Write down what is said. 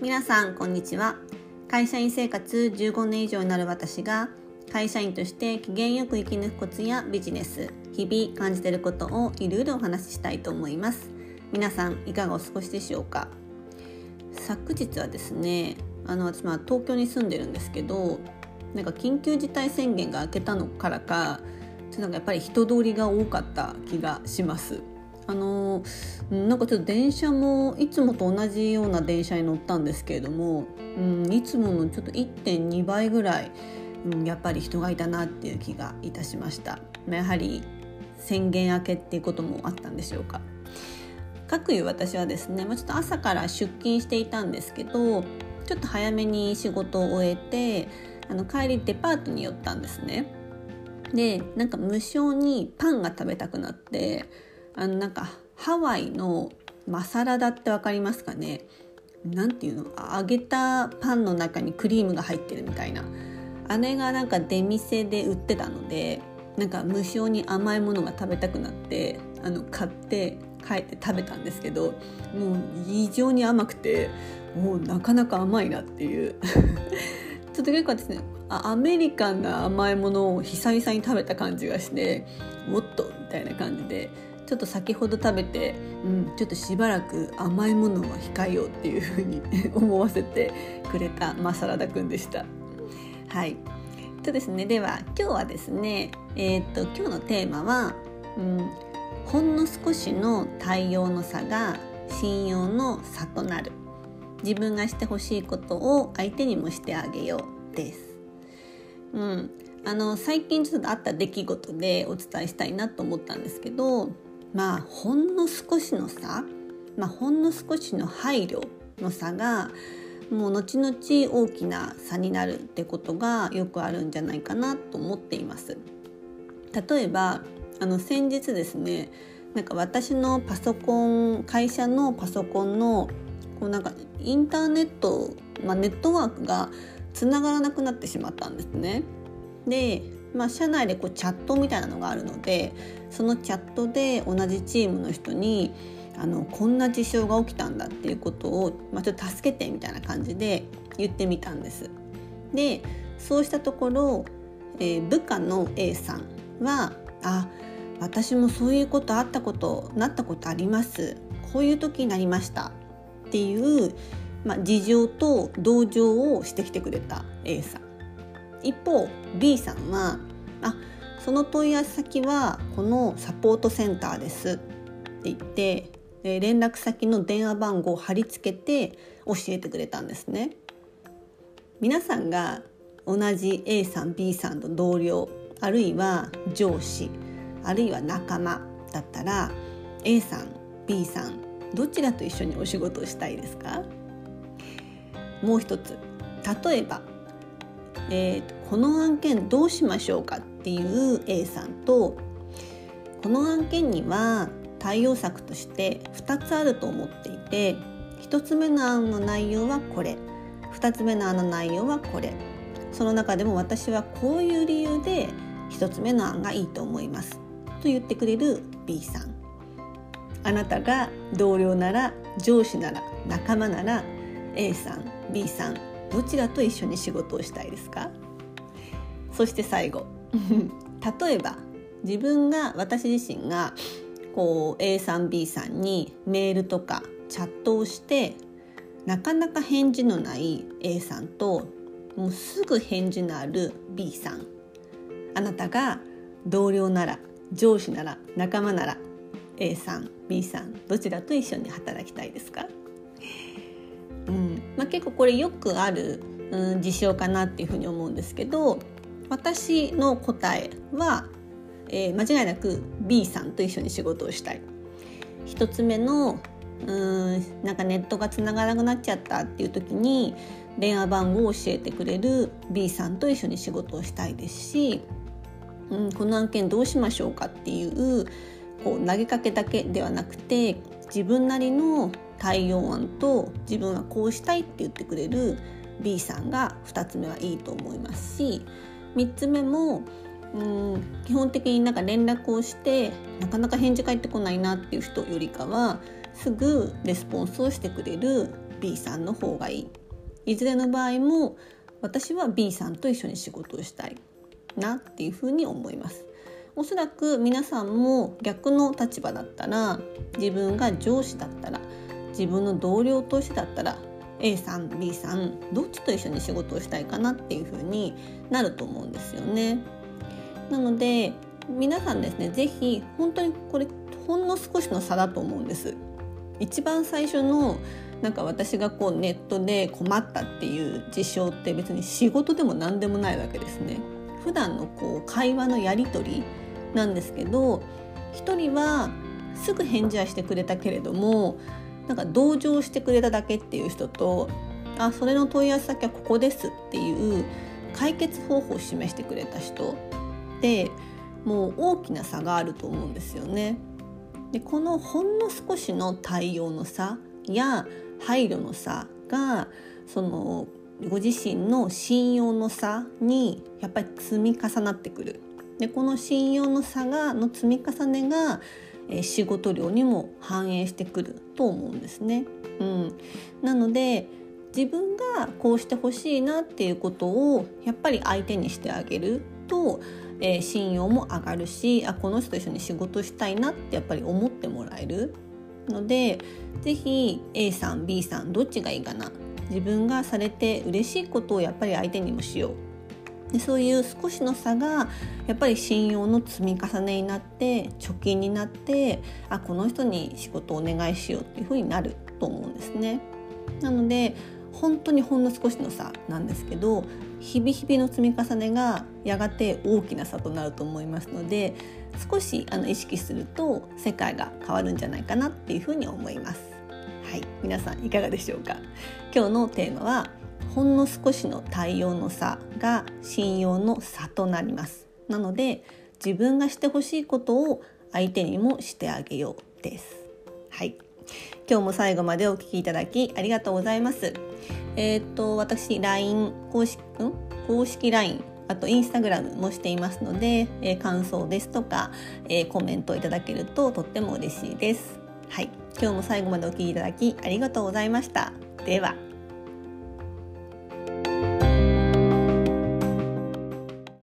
皆さんこんにちは。会社員生活15年以上になる私が会社員として機嫌よく生き抜くコツやビジネス日々感じていることをいろいろお話ししたいと思います。皆さんいかがお過ごしでしょうか？昨日はですねあの私は東京に住んでるんですけどなんか緊急事態宣言が明けたのからかちょっとなんかやっぱり人通りが多かった気がします。あのなんかちょっと電車もいつもと同じような電車に乗ったんですけれども、うん、いつものちょっと1.2倍ぐらい、うん、やっぱり人がいたなっていう気がいたしました。まやはり宣言明けっていうこともあったんでしょうか。かくいう私はですね、まあ、ちょっと朝から出勤していたんですけどちょっと早めに仕事を終えてあの帰りデパートに寄ったんですね。でなんか無性にパンが食べたくなってあのなんかハワイのマサラダって分かりますかね？なんていうの？揚げたパンの中にクリームが入ってるみたいな。姉がなんか出店で売ってたのでなんか無性に甘いものが食べたくなってあの買って帰って食べたんですけどもう異常に甘くてもうなかなか甘いなっていう。ちょっと結構ですねアメリカンな甘いものを久々に食べた感じがしてもっとみたいな感じでちょっと先ほど食べて、うん、ちょっとしばらく甘いものは控えようっていうふうに思わせてくれた、まあ、サラダくんでした。はいとですね、では今日はですね、えー、っと今日のテーマは、うん、ほんの少しの対応の差が信用の差となる自分がしてほしいことを相手にもしてあげようです。うん、あの最近ちょっとあった出来事でお伝えしたいなと思ったんですけどまあほんの少しの差、まあ、ほんの少しの配慮の差がもう後々大きな差になるってことがよくあるんじゃないかなと思っています。例えばあの先日ですねなんか私のパソコン会社のパソコンのこうなんかインターネット、まあ、ネットワークがつながらなくなってしまったんですね。でまあ、社内でこうチャットみたいなのがあるのでそのチャットで同じチームの人にあのこんな事象が起きたんだっていうことを、まあ、ちょっと助けてみたいな感じで言ってみたんです。でそうしたところ、えー、部下の A さんは「あ私もそういうことあったことなったことありますこういう時になりました」っていう、まあ、事情と同情をしてきてくれた A さん。一方 B さんはあその問い合わせ先はこのサポートセンターですって言って連絡先の電話番号を貼り付けて教えてくれたんですね。皆さんが同じ A さん B さんの同僚あるいは上司あるいは仲間だったら A さん B さんどちらと一緒にお仕事をしたいですか？もう一つ例えばえー、この案件どうしましょうかっていう A さんとこの案件には対応策として2つあると思っていて1つ目の案の内容はこれ2つ目の案の内容はこれその中でも私はこういう理由で1つ目の案がいいと思いますと言ってくれる B さん。あなたが同僚なら上司なら仲間なら A さん B さんどちらと一緒に仕事をしたいですか？そして最後。例えば自分が私自身がこう A さん B さんにメールとかチャットをしてなかなか返事のない A さんともうすぐ返事のある B さん。あなたが同僚なら上司なら仲間なら A さん B さんどちらと一緒に働きたいですか？まあ、結構これよくある、うん、事象かなっていうふうに思うんですけど私の答えは、えー、間違いなく B さんと一緒に仕事をしたい。一つ目のうんなんかネットがつながらなくなっちゃったっていう時に電話番号を教えてくれる B さんと一緒に仕事をしたいですし、うん、この案件どうしましょうかっていうこう投げかけだけではなくて自分なりの対応案と自分はこうしたいって言ってくれる B さんが2つ目はいいと思いますし3つ目もうん基本的になんか連絡をしてなかなか返事返ってこないなっていう人よりかはすぐレスポンスをしてくれる B さんの方がいい。いずれの場合も私は B さんと一緒に仕事をしたいなっていうふうに思います。おそらく皆さんも逆の立場だったら自分が上司だったら自分の同僚としてだったら A さん B さんどっちと一緒に仕事をしたいかなっていう風になると思うんですよね。なので皆さんですね是非本当にこれほんの少しの差だと思うんです。一番最初のなんか私がこうネットで困ったっていう事象って別に仕事でも何でもないわけですね。普段のこう会話のやり取りなんですけど一人はすぐ返事はしてくれたけれどもなんか同情してくれただけっていう人とあそれの問い合わせ先はここですっていう解決方法を示してくれた人でもう大きな差があると思うんですよね。でこのほんの少しの対応の差や配慮の差がそのご自身の信用の差にやっぱり積み重なってくる。でこの信用の差がの積み重ねがえ仕事量にも反映してくると思うんですね。うん、なので自分がこうしてほしいなっていうことをやっぱり相手にしてあげると、えー、信用も上がるしあこの人と一緒に仕事したいなってやっぱり思ってもらえる。ので是非 A さん B さんどっちがいいかな。自分がされて嬉しいことをやっぱり相手にもしよう。でそういう少しの差がやっぱり信用の積み重ねになって貯金になってあこの人に仕事をお願いしようっていうふうになると思うんですね。なので本当にほんの少しの差なんですけど日々日々の積み重ねがやがて大きな差となると思いますので少しあの意識すると世界が変わるんじゃないかなっていうふうに思います。はい、皆さんいかがでしょうか？今日のテーマはほんの少しの対応の差が信用の差となります。なので自分がしてほしいことを相手にもしてあげようです。はい。今日も最後までお聞きいただきありがとうございます。えー、っと私 LINE 公式ん？公式 LINE あとインスタグラムもしていますので、えー、感想ですとか、えー、コメントいただけるととっても嬉しいです。はい。今日も最後までお聴きいただきありがとうございました。では。